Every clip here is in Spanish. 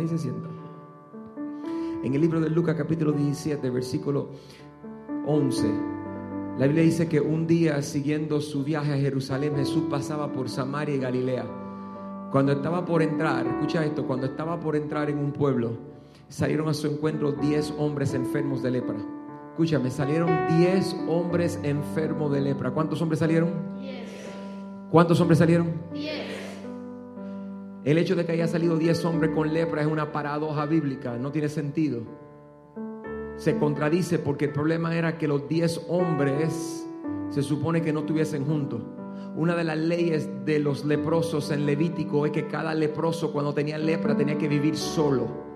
Ahí se sienta. En el libro de Lucas capítulo 17, versículo 11, la Biblia dice que un día siguiendo su viaje a Jerusalén, Jesús pasaba por Samaria y Galilea. Cuando estaba por entrar, escucha esto, cuando estaba por entrar en un pueblo, salieron a su encuentro 10 hombres enfermos de lepra. Escúchame, salieron 10 hombres enfermos de lepra. ¿Cuántos hombres salieron? 10. ¿Cuántos hombres salieron? 10. El hecho de que haya salido 10 hombres con lepra es una paradoja bíblica, no tiene sentido. Se contradice porque el problema era que los 10 hombres se supone que no estuviesen juntos. Una de las leyes de los leprosos en Levítico es que cada leproso cuando tenía lepra tenía que vivir solo.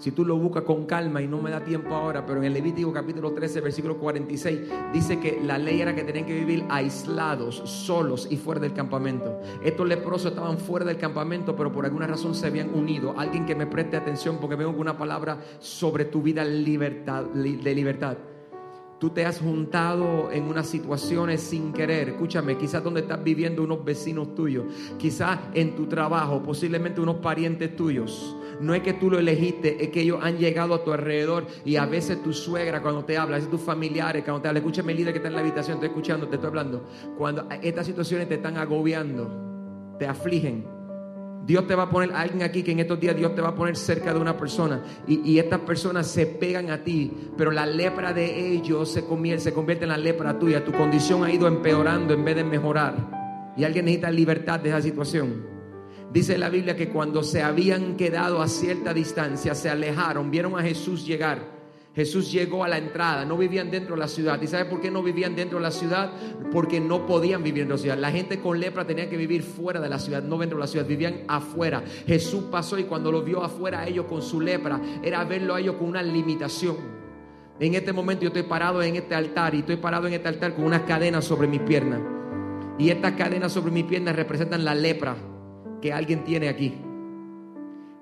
Si tú lo buscas con calma y no me da tiempo ahora, pero en el Levítico capítulo 13, versículo 46, dice que la ley era que tenían que vivir aislados, solos y fuera del campamento. Estos leprosos estaban fuera del campamento, pero por alguna razón se habían unido. Alguien que me preste atención porque vengo con una palabra sobre tu vida libertad, de libertad. Tú te has juntado en unas situaciones sin querer. Escúchame, quizás donde estás viviendo unos vecinos tuyos, quizás en tu trabajo, posiblemente unos parientes tuyos no es que tú lo elegiste, es que ellos han llegado a tu alrededor y a veces tu suegra cuando te habla, a veces tus familiares cuando te habla, escúchame el líder que está en la habitación, estoy escuchando, te estoy hablando. Cuando estas situaciones te están agobiando, te afligen, Dios te va a poner alguien aquí que en estos días Dios te va a poner cerca de una persona y, y estas personas se pegan a ti, pero la lepra de ellos se convierte, se convierte en la lepra tuya. Tu condición ha ido empeorando en vez de mejorar y alguien necesita libertad de esa situación. Dice la Biblia que cuando se habían quedado a cierta distancia, se alejaron, vieron a Jesús llegar. Jesús llegó a la entrada, no vivían dentro de la ciudad. ¿Y sabe por qué no vivían dentro de la ciudad? Porque no podían vivir en la ciudad. La gente con lepra tenía que vivir fuera de la ciudad, no dentro de la ciudad, vivían afuera. Jesús pasó y cuando lo vio afuera a ellos con su lepra, era verlo a ellos con una limitación. En este momento yo estoy parado en este altar y estoy parado en este altar con unas cadenas sobre mi pierna. Y estas cadenas sobre mi pierna representan la lepra que alguien tiene aquí.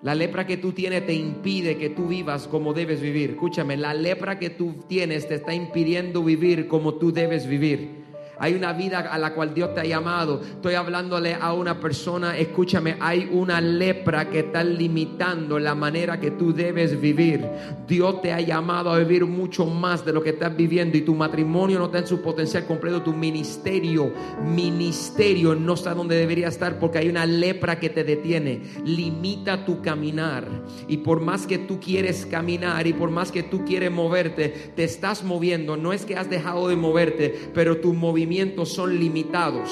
La lepra que tú tienes te impide que tú vivas como debes vivir. Escúchame, la lepra que tú tienes te está impidiendo vivir como tú debes vivir. Hay una vida a la cual Dios te ha llamado. Estoy hablándole a una persona, escúchame, hay una lepra que está limitando la manera que tú debes vivir. Dios te ha llamado a vivir mucho más de lo que estás viviendo y tu matrimonio no está en su potencial completo, tu ministerio, ministerio no está donde debería estar porque hay una lepra que te detiene, limita tu caminar. Y por más que tú quieres caminar y por más que tú quieres moverte, te estás moviendo. No es que has dejado de moverte, pero tu movimiento son limitados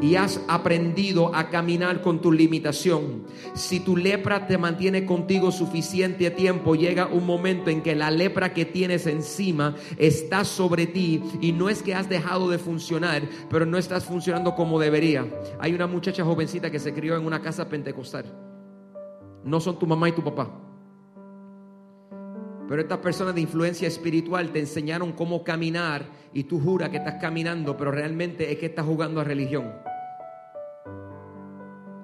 y has aprendido a caminar con tu limitación. Si tu lepra te mantiene contigo suficiente tiempo, llega un momento en que la lepra que tienes encima está sobre ti y no es que has dejado de funcionar, pero no estás funcionando como debería. Hay una muchacha jovencita que se crió en una casa pentecostal. No son tu mamá y tu papá. Pero estas personas de influencia espiritual te enseñaron cómo caminar y tú juras que estás caminando, pero realmente es que estás jugando a religión.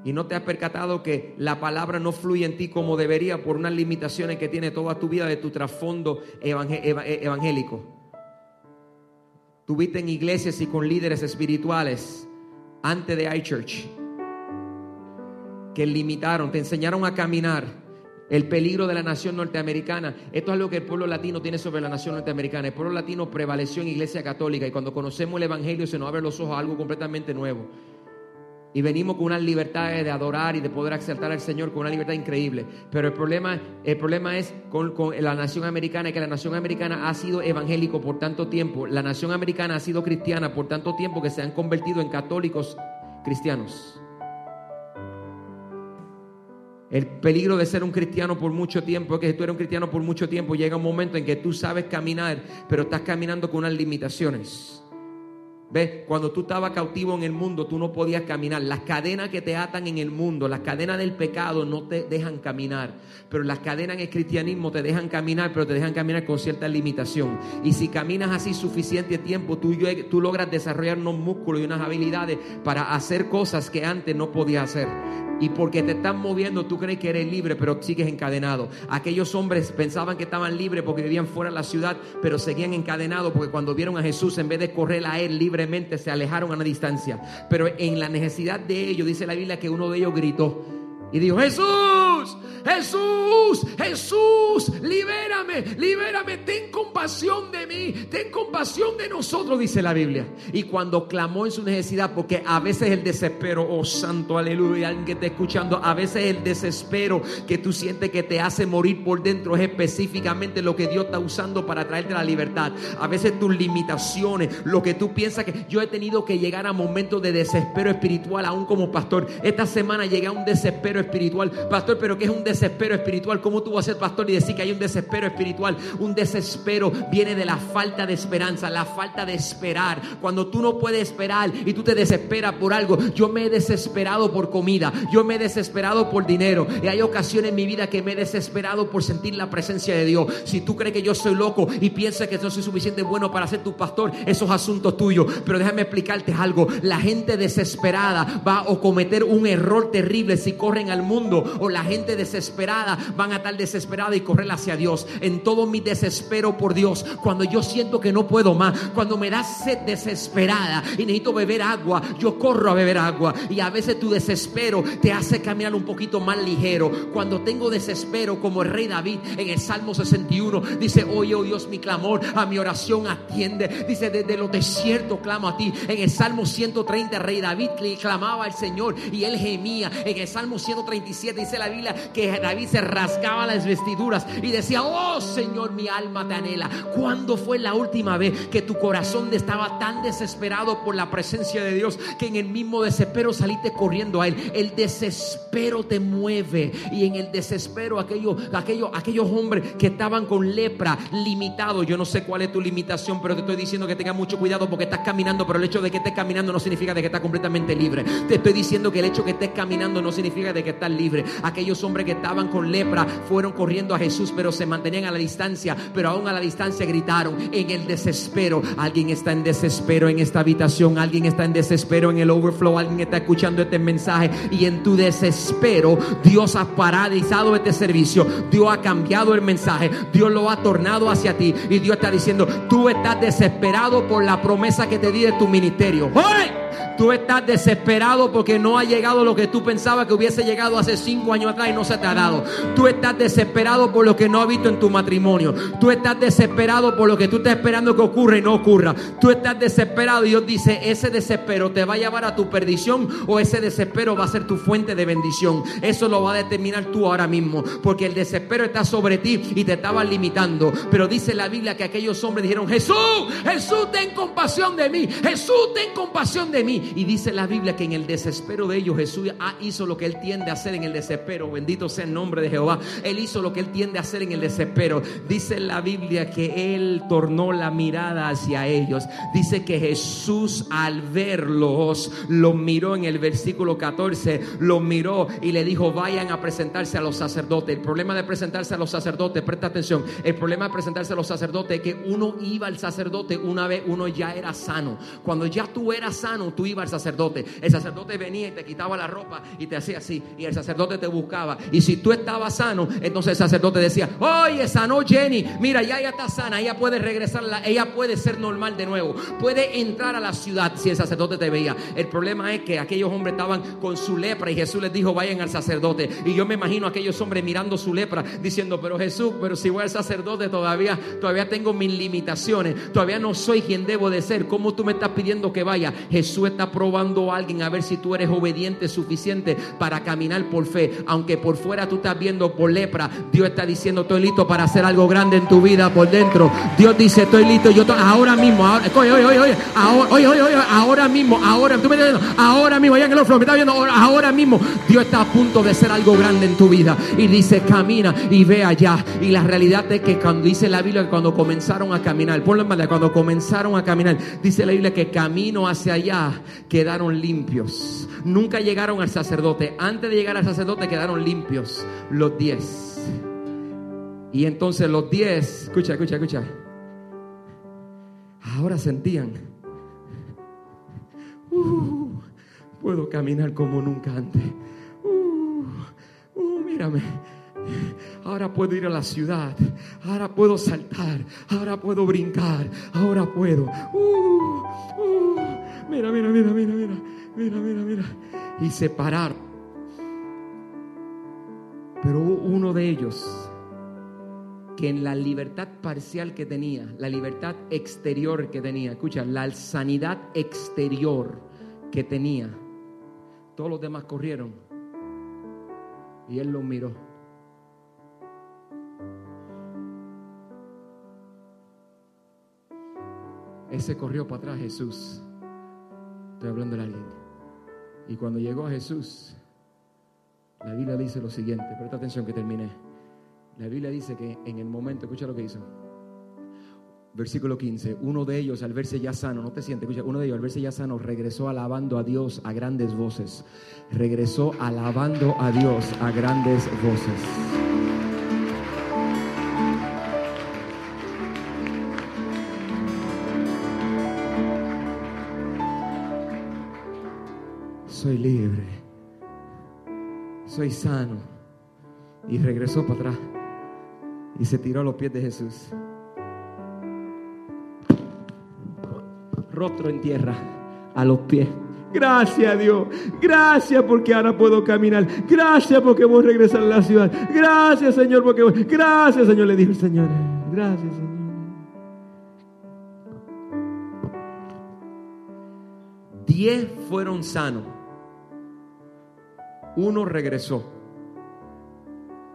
Y no te has percatado que la palabra no fluye en ti como debería por unas limitaciones que tiene toda tu vida de tu trasfondo evangélico. Tuviste en iglesias y con líderes espirituales antes de iChurch que limitaron, te enseñaron a caminar el peligro de la nación norteamericana. Esto es lo que el pueblo latino tiene sobre la nación norteamericana. El pueblo latino prevaleció en iglesia católica y cuando conocemos el Evangelio se nos abre los ojos a algo completamente nuevo. Y venimos con una libertad de adorar y de poder exaltar al Señor con una libertad increíble. Pero el problema, el problema es con, con la nación americana, que la nación americana ha sido evangélico por tanto tiempo. La nación americana ha sido cristiana por tanto tiempo que se han convertido en católicos cristianos. El peligro de ser un cristiano por mucho tiempo es que si tú eres un cristiano por mucho tiempo, llega un momento en que tú sabes caminar, pero estás caminando con unas limitaciones. ¿Ves? Cuando tú estabas cautivo en el mundo, tú no podías caminar. Las cadenas que te atan en el mundo, las cadenas del pecado no te dejan caminar. Pero las cadenas en el cristianismo te dejan caminar, pero te dejan caminar con cierta limitación. Y si caminas así suficiente tiempo, tú, tú logras desarrollar unos músculos y unas habilidades para hacer cosas que antes no podías hacer. Y porque te están moviendo, tú crees que eres libre, pero sigues encadenado. Aquellos hombres pensaban que estaban libres porque vivían fuera de la ciudad, pero seguían encadenados porque cuando vieron a Jesús, en vez de correr a él libremente, se alejaron a una distancia. Pero en la necesidad de ellos, dice la Biblia que uno de ellos gritó y dijo, Jesús, Jesús, Jesús, libérame, libérame, ten compasión de mí, ten compasión de nosotros, dice la Biblia. Y cuando clamó en su necesidad, porque a veces el desespero, oh santo, aleluya, alguien que está escuchando, a veces el desespero que tú sientes que te hace morir por dentro es específicamente lo que Dios está usando para traerte la libertad. A veces tus limitaciones, lo que tú piensas que yo he tenido que llegar a momentos de desespero espiritual, aún como pastor. Esta semana llegué a un desespero espiritual. Pastor, pero ¿qué es un desespero espiritual? ¿Cómo tú vas a ser pastor y decir que hay un desespero espiritual? Un desespero viene de la falta de esperanza, la falta de esperar. Cuando tú no puedes esperar y tú te desesperas por algo, yo me he desesperado por comida, yo me he desesperado por dinero. Y hay ocasiones en mi vida que me he desesperado por sentir la presencia de Dios. Si tú crees que yo soy loco y piensas que no soy suficiente bueno para ser tu pastor, esos asuntos tuyos. Pero déjame explicarte algo. La gente desesperada va a cometer un error terrible si corren al mundo. O la gente desesperada van a estar desesperada y correr hacia Dios. En todo mi desespero por Dios, cuando yo siento que no puedo más, cuando me da sed desesperada y necesito beber agua, yo corro a beber agua. Y a veces tu desespero te hace caminar un poquito más ligero. Cuando tengo desespero, como el rey David en el Salmo 61, dice, oye, oh Dios, mi clamor, a mi oración atiende. Dice, desde los desiertos clamo a ti. En el Salmo 130, rey David clamaba al Señor y él gemía. En el Salmo 137 dice la Biblia que David se rasgaba las vestiduras y decía, oh Señor, mi alma te anhela. ¿Cuándo fue la última vez que tu corazón estaba tan desesperado por la presencia de Dios que en el mismo desespero saliste corriendo a Él? El desespero te mueve y en el desespero aquellos, aquellos, aquellos hombres que estaban con lepra limitados, yo no sé cuál es tu limitación, pero te estoy diciendo que tengas mucho cuidado porque estás caminando, pero el hecho de que estés caminando no significa de que estás completamente libre. Te estoy diciendo que el hecho de que estés caminando no significa de que estás libre. Aquellos hombres que estaban con lepra fueron corriendo a Jesús, pero se mantenían a la distancia, pero aún a la distancia gritaron en el desespero. Alguien está en desespero en esta habitación, alguien está en desespero en el overflow, alguien está escuchando este mensaje y en tu desespero Dios ha paralizado este servicio, Dios ha cambiado el mensaje, Dios lo ha tornado hacia ti y Dios está diciendo, tú estás desesperado por la promesa que te di de tu ministerio. Tú estás desesperado porque no ha llegado lo que tú pensabas que hubiese llegado hace cinco años atrás y no se te ha dado. Tú estás desesperado por lo que no has visto en tu matrimonio. Tú estás desesperado por lo que tú estás esperando que ocurra y no ocurra. Tú estás desesperado y Dios dice, ese desespero te va a llevar a tu perdición o ese desespero va a ser tu fuente de bendición. Eso lo va a determinar tú ahora mismo. Porque el desespero está sobre ti y te estaba limitando. Pero dice la Biblia que aquellos hombres dijeron, Jesús, Jesús, ten compasión de mí. Jesús, ten compasión de mí. Y dice la Biblia que en el desespero de ellos Jesús hizo lo que él tiende a hacer en el desespero. Bendito sea el nombre de Jehová. Él hizo lo que él tiende a hacer en el desespero. Dice la Biblia que él tornó la mirada hacia ellos. Dice que Jesús al verlos lo miró en el versículo 14, lo miró y le dijo, vayan a presentarse a los sacerdotes. El problema de presentarse a los sacerdotes, presta atención, el problema de presentarse a los sacerdotes es que uno iba al sacerdote una vez uno ya era sano. Cuando ya tú eras sano, tú ibas al sacerdote. El sacerdote venía y te quitaba la ropa y te hacía así. Y el sacerdote te buscaba. Y si tú estabas sano, entonces el sacerdote decía, oye, sanó Jenny. Mira, ya ella está sana. Ella puede regresar, ella puede ser normal de nuevo. Puede entrar a la ciudad si el sacerdote te veía. El problema es que aquellos hombres estaban con su lepra y Jesús les dijo, vayan al sacerdote. Y yo me imagino a aquellos hombres mirando su lepra diciendo, pero Jesús, pero si voy al sacerdote todavía, todavía tengo mis limitaciones. Todavía no soy quien debo de ser. ¿Cómo tú me estás pidiendo que vaya? Jesús está probando a alguien a ver si tú eres obediente suficiente para caminar por fe. Aunque por fuera tú estás viendo por lepra, Dios está diciendo, estoy listo para hacer algo grande en tu vida por dentro. Dios dice, estoy listo, yo ahora mismo, ahora, oye, oye, oye, oye, ahora, oye, ahora mismo, ahora, tú me estás viendo, ahora mismo, en el otro, me estás viendo, ahora mismo, Dios está a punto de hacer algo grande en tu vida. Y dice, camina y ve allá. Y la realidad es que cuando dice la Biblia, cuando comenzaron a caminar, ponlo en cuando comenzaron a caminar, dice la Biblia que camino hacia allá quedaron limpios. Nunca llegaron al sacerdote. Antes de llegar al sacerdote quedaron limpios los diez. Y entonces los diez, escucha, escucha, escucha. Ahora sentían, uh, puedo caminar como nunca antes. Uh, uh, mírame. Ahora puedo ir a la ciudad. Ahora puedo saltar. Ahora puedo brincar. Ahora puedo. Mira, mira, mira, mira, mira, mira, mira, mira. Y separar. Pero hubo uno de ellos que en la libertad parcial que tenía, la libertad exterior que tenía, escucha, la sanidad exterior que tenía, todos los demás corrieron y él los miró. Ese corrió para atrás Jesús. Estoy hablando de alguien. Y cuando llegó a Jesús, la Biblia dice lo siguiente, presta atención que terminé. La Biblia dice que en el momento, escucha lo que hizo. Versículo 15, uno de ellos al verse ya sano, no te sientes, escucha, uno de ellos al verse ya sano regresó alabando a Dios a grandes voces. Regresó alabando a Dios a grandes voces. Soy sano. Y regresó para atrás y se tiró a los pies de Jesús. Rostro en tierra, a los pies. Gracias Dios, gracias porque ahora puedo caminar, gracias porque voy a regresar a la ciudad, gracias Señor porque gracias Señor, le dijo el Señor, gracias Señor. Diez fueron sanos, uno regresó.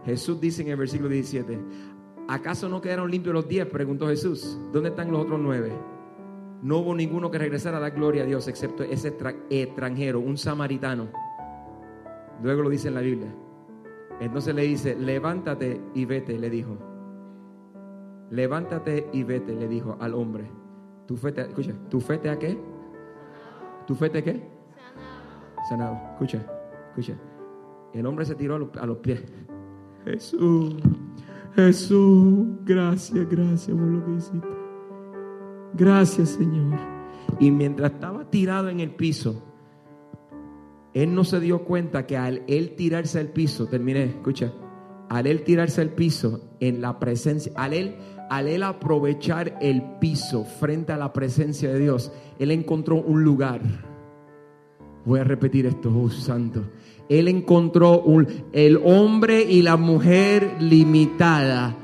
Jesús dice en el versículo 17, ¿acaso no quedaron limpios los diez? Preguntó Jesús. ¿Dónde están los otros nueve? No hubo ninguno que regresara a dar gloria a Dios excepto ese extranjero, un samaritano. Luego lo dice en la Biblia. Entonces le dice, levántate y vete, le dijo. Levántate y vete, le dijo al hombre. ¿Tu fe te, escucha, ¿tu fe te a qué? ¿Tu fe te qué? Sanado. Sanado. Escucha, escucha. El hombre se tiró a los, a los pies. Jesús, Jesús, gracias, gracias por lo que hiciste. Gracias, Señor. Y mientras estaba tirado en el piso, él no se dio cuenta que al él tirarse al piso, terminé, escucha, al él tirarse al piso en la presencia, al él, al él aprovechar el piso frente a la presencia de Dios, él encontró un lugar. Voy a repetir esto, oh santo. Él encontró un, el hombre y la mujer limitada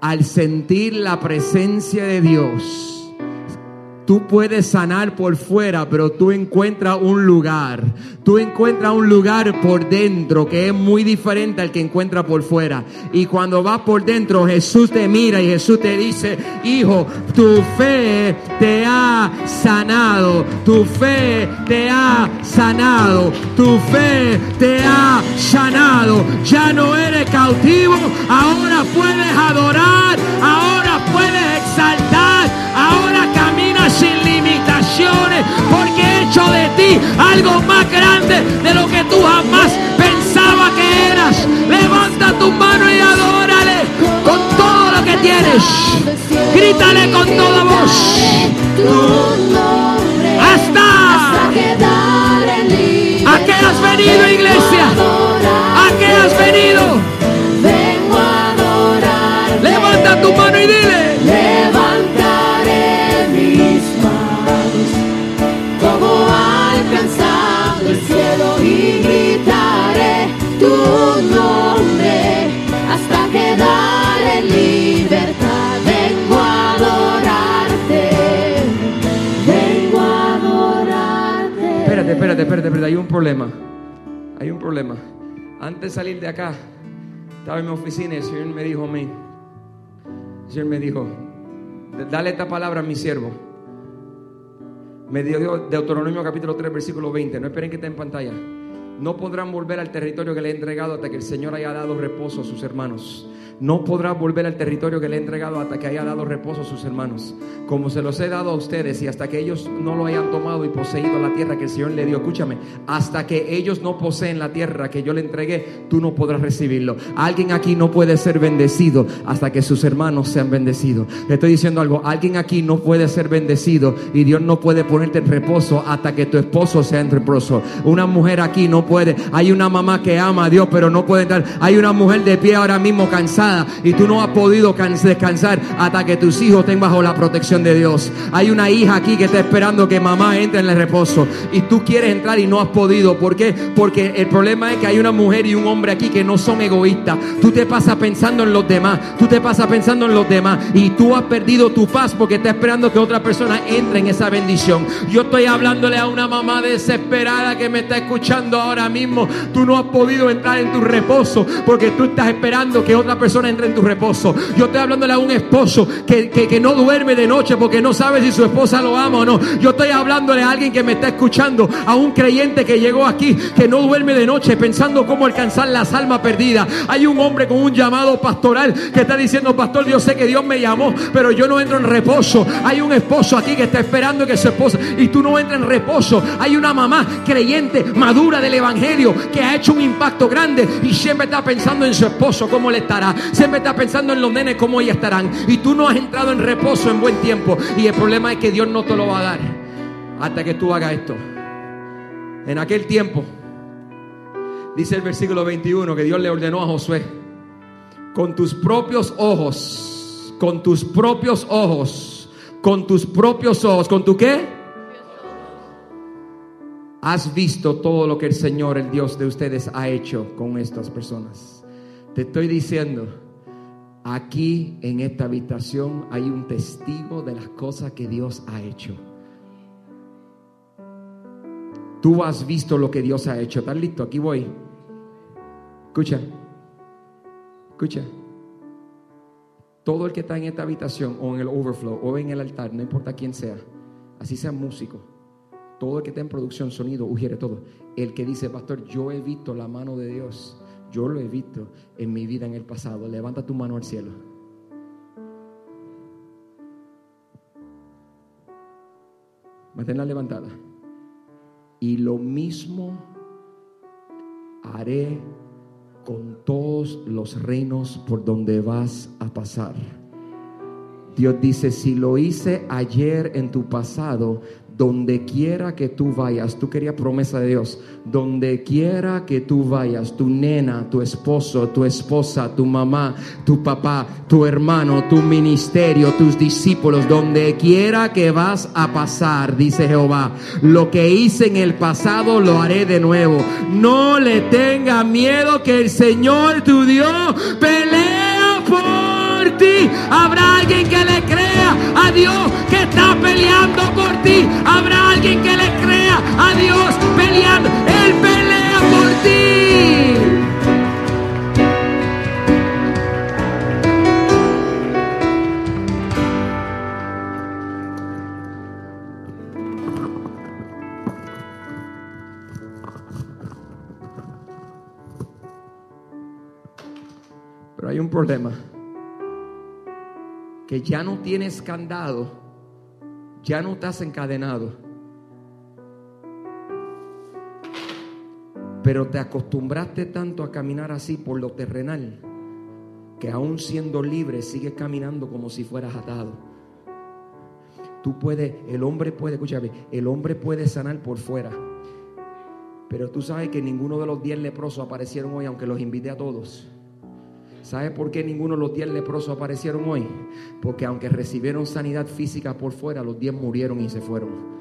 al sentir la presencia de Dios Tú puedes sanar por fuera, pero tú encuentras un lugar. Tú encuentras un lugar por dentro que es muy diferente al que encuentras por fuera. Y cuando vas por dentro, Jesús te mira y Jesús te dice, hijo, tu fe te ha sanado. Tu fe te ha sanado. Tu fe te ha sanado. Ya no eres cautivo. Ahora puedes adorar. Ahora puedes exaltar. Sin limitaciones, porque he hecho de ti algo más grande de lo que tú jamás pensabas que eras. Levanta tu mano y adórale con todo lo que tienes. Grítale con toda voz. Hasta. ¿A qué has venido, iglesia? ¿A qué has venido? Levanta tu mano y dile. Un problema. Hay un problema. Antes de salir de acá, estaba en mi oficina y el Señor me dijo a mí, el Señor me dijo, dale esta palabra a mi siervo. Me dio Deuteronomio capítulo 3, versículo 20. No esperen que esté en pantalla. No podrán volver al territorio que le he entregado hasta que el Señor haya dado reposo a sus hermanos no podrá volver al territorio que le he entregado hasta que haya dado reposo a sus hermanos, como se los he dado a ustedes y hasta que ellos no lo hayan tomado y poseído la tierra que el Señor le dio. Escúchame, hasta que ellos no poseen la tierra que yo le entregué, tú no podrás recibirlo. Alguien aquí no puede ser bendecido hasta que sus hermanos sean bendecidos. Le estoy diciendo algo, alguien aquí no puede ser bendecido y Dios no puede ponerte en reposo hasta que tu esposo sea en reposo. Una mujer aquí no puede. Hay una mamá que ama a Dios, pero no puede entrar. Hay una mujer de pie ahora mismo cansada y tú no has podido descansar hasta que tus hijos estén bajo la protección de Dios. Hay una hija aquí que está esperando que mamá entre en el reposo y tú quieres entrar y no has podido. ¿Por qué? Porque el problema es que hay una mujer y un hombre aquí que no son egoístas. Tú te pasas pensando en los demás, tú te pasas pensando en los demás y tú has perdido tu paz porque estás esperando que otra persona entre en esa bendición. Yo estoy hablándole a una mamá desesperada que me está escuchando ahora mismo. Tú no has podido entrar en tu reposo porque tú estás esperando que otra persona entre en tu reposo. Yo estoy hablándole a un esposo que, que, no duerme de noche porque no sabe si su esposa lo ama o no. Yo estoy hablándole a alguien que me está escuchando, a un creyente que llegó aquí, que no duerme de noche pensando cómo alcanzar las almas perdidas. Hay un hombre con un llamado pastoral que está diciendo, pastor, yo sé que Dios me llamó, pero yo no entro en reposo. Hay un esposo aquí que está esperando que su esposa, y tú no entras en reposo. Hay una mamá creyente, madura del Evangelio, que ha hecho un impacto grande y siempre está pensando en su esposo, cómo le estará. Siempre está pensando en los nenes, cómo ellas estarán. Y tú no has entrado en reposo en buen tiempo. Y el problema es que Dios no te lo va a dar hasta que tú hagas esto. En aquel tiempo, dice el versículo 21, que Dios le ordenó a Josué, con tus propios ojos, con tus propios ojos, con tus propios ojos, ¿con tu qué? Has visto todo lo que el Señor, el Dios de ustedes, ha hecho con estas personas. Te estoy diciendo, aquí en esta habitación hay un testigo de las cosas que Dios ha hecho. Tú has visto lo que Dios ha hecho. ¿Estás listo? Aquí voy. Escucha. Escucha. Todo el que está en esta habitación o en el overflow o en el altar, no importa quién sea, así sea músico, todo el que está en producción, sonido, ujiere todo. El que dice, pastor, yo he visto la mano de Dios. Yo lo he visto en mi vida en el pasado. Levanta tu mano al cielo. Manténla levantada. Y lo mismo haré con todos los reinos por donde vas a pasar. Dios dice, si lo hice ayer en tu pasado, donde quiera que tú vayas, tú querías promesa de Dios, donde quiera que tú vayas, tu nena, tu esposo, tu esposa, tu mamá, tu papá, tu hermano, tu ministerio, tus discípulos, donde quiera que vas a pasar, dice Jehová, lo que hice en el pasado lo haré de nuevo. No le tenga miedo que el Señor tu Dios pelea por ti. Habrá alguien que le crea Dios que está peleando por ti. Habrá alguien que le crea a Dios peleando. Él pelea por ti. Pero hay un problema que ya no tienes candado, ya no estás encadenado, pero te acostumbraste tanto a caminar así por lo terrenal, que aún siendo libre sigues caminando como si fueras atado. Tú puedes, el hombre puede, escúchame, el hombre puede sanar por fuera. Pero tú sabes que ninguno de los diez leprosos aparecieron hoy, aunque los invité a todos. ¿Sabe por qué ninguno de los diez leprosos aparecieron hoy? Porque aunque recibieron sanidad física por fuera, los diez murieron y se fueron.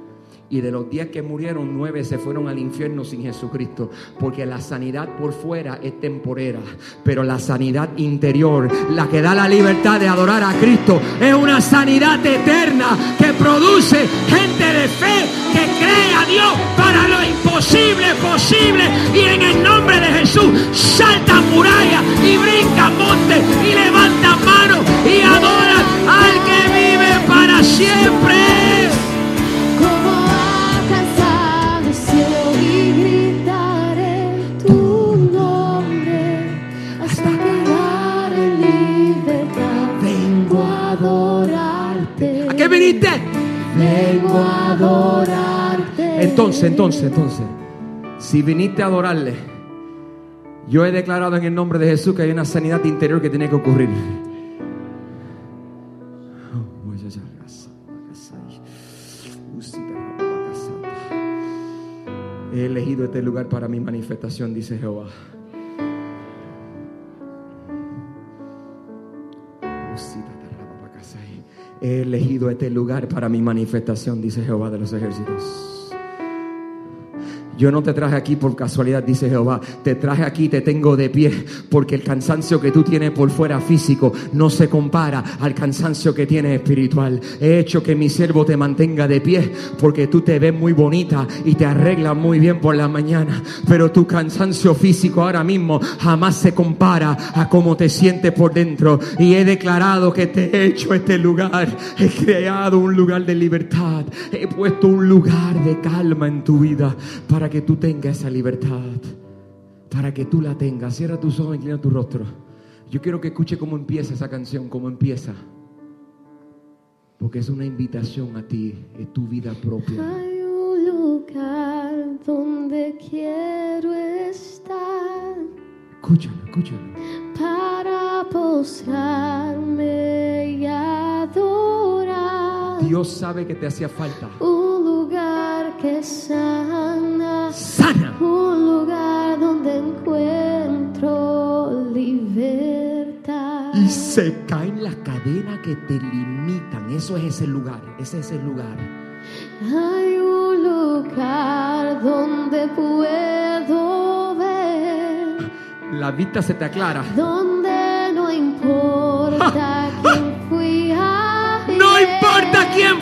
Y de los diez que murieron, nueve se fueron al infierno sin Jesucristo. Porque la sanidad por fuera es temporera. Pero la sanidad interior, la que da la libertad de adorar a Cristo, es una sanidad eterna que produce gente de fe que cree a Dios para lo imposible posible. Y en el nombre de Jesús salta muralla y brinca monte y levanta manos y adora al que vive para siempre. viniste? Vengo a adorarte. Entonces, entonces, entonces, si viniste a adorarle, yo he declarado en el nombre de Jesús que hay una sanidad interior que tiene que ocurrir. He elegido este lugar para mi manifestación, dice Jehová. He elegido este lugar para mi manifestación, dice Jehová de los ejércitos. Yo no te traje aquí por casualidad, dice Jehová. Te traje aquí, te tengo de pie, porque el cansancio que tú tienes por fuera físico no se compara al cansancio que tienes espiritual. He hecho que mi siervo te mantenga de pie, porque tú te ves muy bonita y te arreglas muy bien por la mañana. Pero tu cansancio físico ahora mismo jamás se compara a cómo te sientes por dentro. Y he declarado que te he hecho este lugar. He creado un lugar de libertad. He puesto un lugar de calma en tu vida para que tú tengas esa libertad, para que tú la tengas. Cierra tus ojos, inclina tu rostro. Yo quiero que escuche cómo empieza esa canción, cómo empieza. Porque es una invitación a ti, en tu vida propia. Hay un lugar donde quiero estar. Escúchalo, escúchalo. Para posarme y adorar. Dios sabe que te hacía falta. Un lugar que sana. Sana. Un lugar donde encuentro libertad. Y se caen las cadenas que te limitan. Eso es ese lugar. Ese es el lugar. Hay un lugar donde puedo ver. La vista se te aclara. Donde no importa quién fui. No importa quién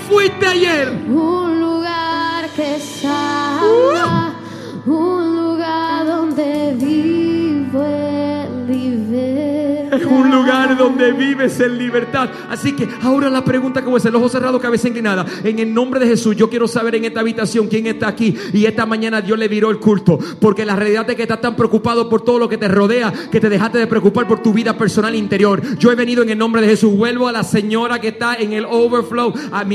un lugar donde vives en libertad. Así que ahora la pregunta a hacer, los ojos cerrados, cabeza inclinada. En el nombre de Jesús, yo quiero saber en esta habitación quién está aquí. Y esta mañana Dios le viró el culto. Porque la realidad es que estás tan preocupado por todo lo que te rodea que te dejaste de preocupar por tu vida personal interior. Yo he venido en el nombre de Jesús. Vuelvo a la señora que está en el overflow. Ah,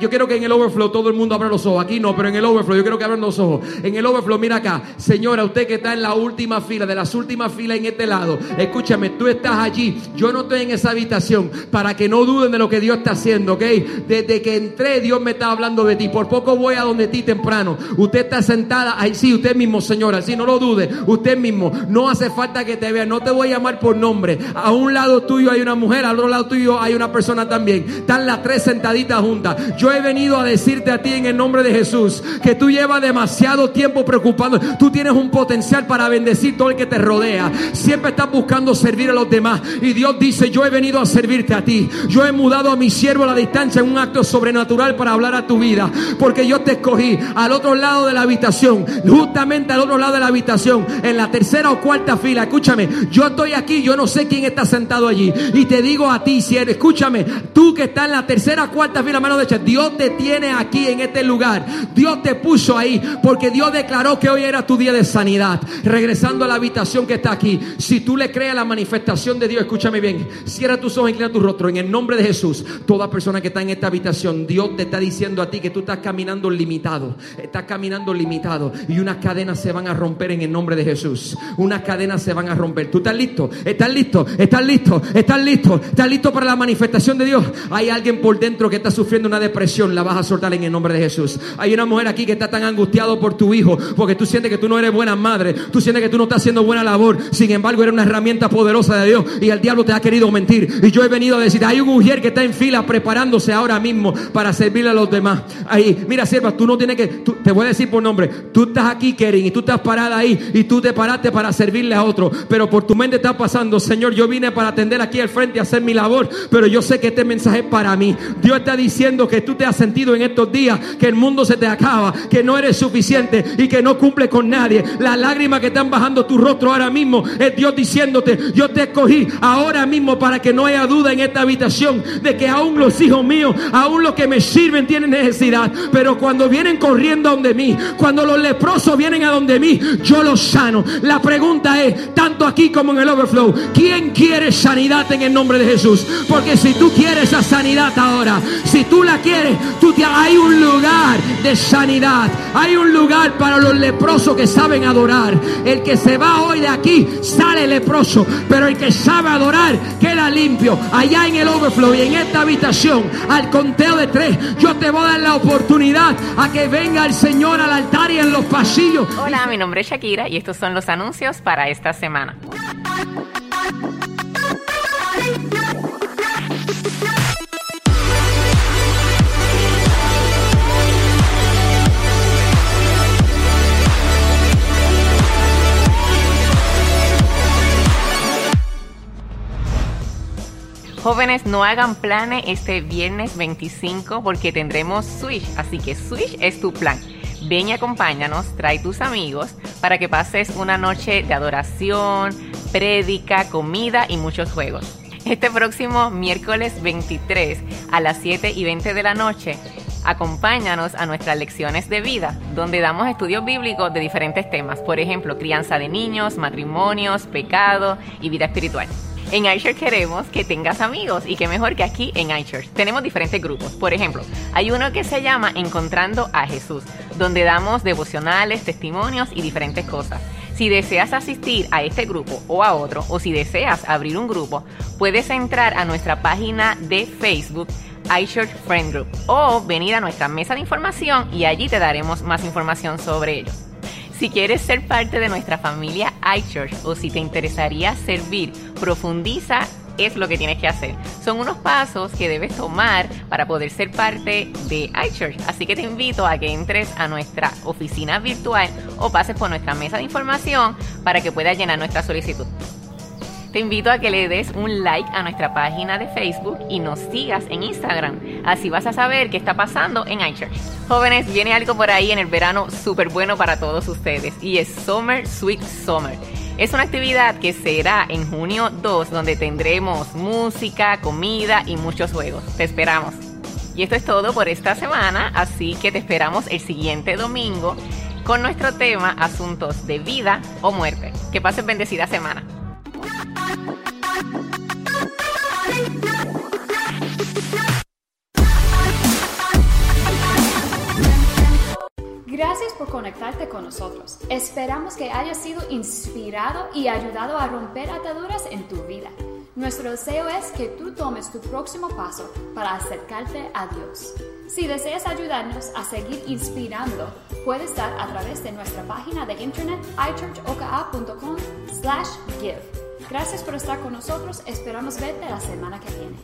yo quiero que en el overflow todo el mundo abra los ojos. Aquí no, pero en el overflow yo quiero que abran los ojos. En el overflow, mira acá. Señora, usted que está en la última fila, de las últimas filas en este lado. Escúchame, tú estás allí. Yo no estoy en esa habitación para que no duden de lo que Dios está haciendo, ¿ok? Desde que entré, Dios me está hablando de ti. Por poco voy a donde ti temprano. Usted está sentada ahí, sí, usted mismo, señora, sí, no lo dude. Usted mismo, no hace falta que te vea. No te voy a llamar por nombre. A un lado tuyo hay una mujer, al otro lado tuyo hay una persona también. Están las tres sentaditas juntas. Yo he venido a decirte a ti en el nombre de Jesús que tú llevas demasiado tiempo preocupando. Tú tienes un potencial para bendecir todo el que te rodea. Siempre estás buscando servir a los demás. Y Dios dice, yo he venido a servirte a ti. Yo he mudado a mi siervo a la distancia en un acto sobrenatural para hablar a tu vida. Porque yo te escogí al otro lado de la habitación. Justamente al otro lado de la habitación. En la tercera o cuarta fila. Escúchame, yo estoy aquí. Yo no sé quién está sentado allí. Y te digo a ti, si eres, escúchame, tú que estás en la tercera o cuarta fila, mano derecha. Dios te tiene aquí en este lugar. Dios te puso ahí. Porque Dios declaró que hoy era tu día de sanidad. Regresando a la habitación que está aquí. Si tú le crees la manifestación de Dios, escúchame bien. Cierra tus ojos, inclina tu rostro. En el nombre de Jesús, toda persona que está en esta habitación, Dios te está diciendo a ti que tú estás caminando limitado. Estás caminando limitado. Y unas cadenas se van a romper en el nombre de Jesús. Unas cadenas se van a romper. ¿Tú estás listo? ¿Estás listo? ¿Estás listo? ¿Estás listo? ¿Estás listo para la manifestación de Dios? Hay alguien por dentro que está sufriendo una depresión. La vas a soltar en el nombre de Jesús. Hay una mujer aquí que está tan angustiado por tu hijo. Porque tú sientes que tú no eres buena madre. Tú sientes que tú no estás haciendo buena labor. Sin embargo, eres una herramienta poderosa de Dios. Y el diablo te ha querido mentir. Y yo he venido a decir, hay un mujer que está en fila preparándose ahora mismo para servirle a los demás. Ahí, mira, sierva, tú no tienes que, te voy a decir por nombre, tú estás aquí, Keren, y tú estás parada ahí, y tú te paraste para servirle a otro. Pero por tu mente está pasando, Señor, yo vine para atender aquí al frente a hacer mi labor, pero yo sé que este mensaje es para mí. Dios está diciendo que tú te has sentido en estos días que el mundo se te acaba, que no eres suficiente y que no cumple con nadie. Las lágrimas que están bajando tu rostro ahora mismo es Dios diciéndote, yo te escogí ahora mismo para que no haya duda en esta habitación de que aún los hijos míos, aún los que me sirven tienen necesidad. Pero cuando vienen corriendo a donde mí, cuando los leprosos vienen a donde mí, yo los sano. La pregunta es, tanto aquí como en el overflow, ¿quién quiere sanidad en el nombre de Jesús? Porque si tú quieres esa sanidad ahora, si tú la quieres, tú te, hay un lugar de sanidad, hay un lugar para los leprosos que saben adorar. El que se va hoy de aquí sale leproso, pero el que sabe adorar queda limpio. Allá en el overflow y en esta habitación, al conteo de tres, yo te voy a dar la oportunidad a que venga el Señor al altar y en los pasillos. Hola, mi nombre es Shakira y estos son los anuncios para esta semana. Jóvenes, no hagan planes este viernes 25 porque tendremos Switch, así que Switch es tu plan. Ven y acompáñanos, trae tus amigos para que pases una noche de adoración, prédica, comida y muchos juegos. Este próximo miércoles 23 a las 7 y 20 de la noche, acompáñanos a nuestras lecciones de vida, donde damos estudios bíblicos de diferentes temas, por ejemplo, crianza de niños, matrimonios, pecado y vida espiritual. En iChurch queremos que tengas amigos y que mejor que aquí en iChurch. Tenemos diferentes grupos. Por ejemplo, hay uno que se llama Encontrando a Jesús, donde damos devocionales, testimonios y diferentes cosas. Si deseas asistir a este grupo o a otro, o si deseas abrir un grupo, puedes entrar a nuestra página de Facebook iChurch Friend Group o venir a nuestra mesa de información y allí te daremos más información sobre ellos. Si quieres ser parte de nuestra familia iChurch o si te interesaría servir, profundiza es lo que tienes que hacer. Son unos pasos que debes tomar para poder ser parte de iChurch. Así que te invito a que entres a nuestra oficina virtual o pases por nuestra mesa de información para que puedas llenar nuestra solicitud. Te invito a que le des un like a nuestra página de Facebook y nos sigas en Instagram. Así vas a saber qué está pasando en iChurch. Jóvenes, viene algo por ahí en el verano súper bueno para todos ustedes y es Summer Sweet Summer. Es una actividad que será en junio 2 donde tendremos música, comida y muchos juegos. Te esperamos. Y esto es todo por esta semana, así que te esperamos el siguiente domingo con nuestro tema Asuntos de vida o muerte. Que pases bendecida semana. Gracias por conectarte con nosotros. Esperamos que hayas sido inspirado y ayudado a romper ataduras en tu vida. Nuestro deseo es que tú tomes tu próximo paso para acercarte a Dios. Si deseas ayudarnos a seguir inspirando, puedes dar a través de nuestra página de internet ichurchoka.com/give. Gracias por estar con nosotros. Esperamos verte la semana que viene.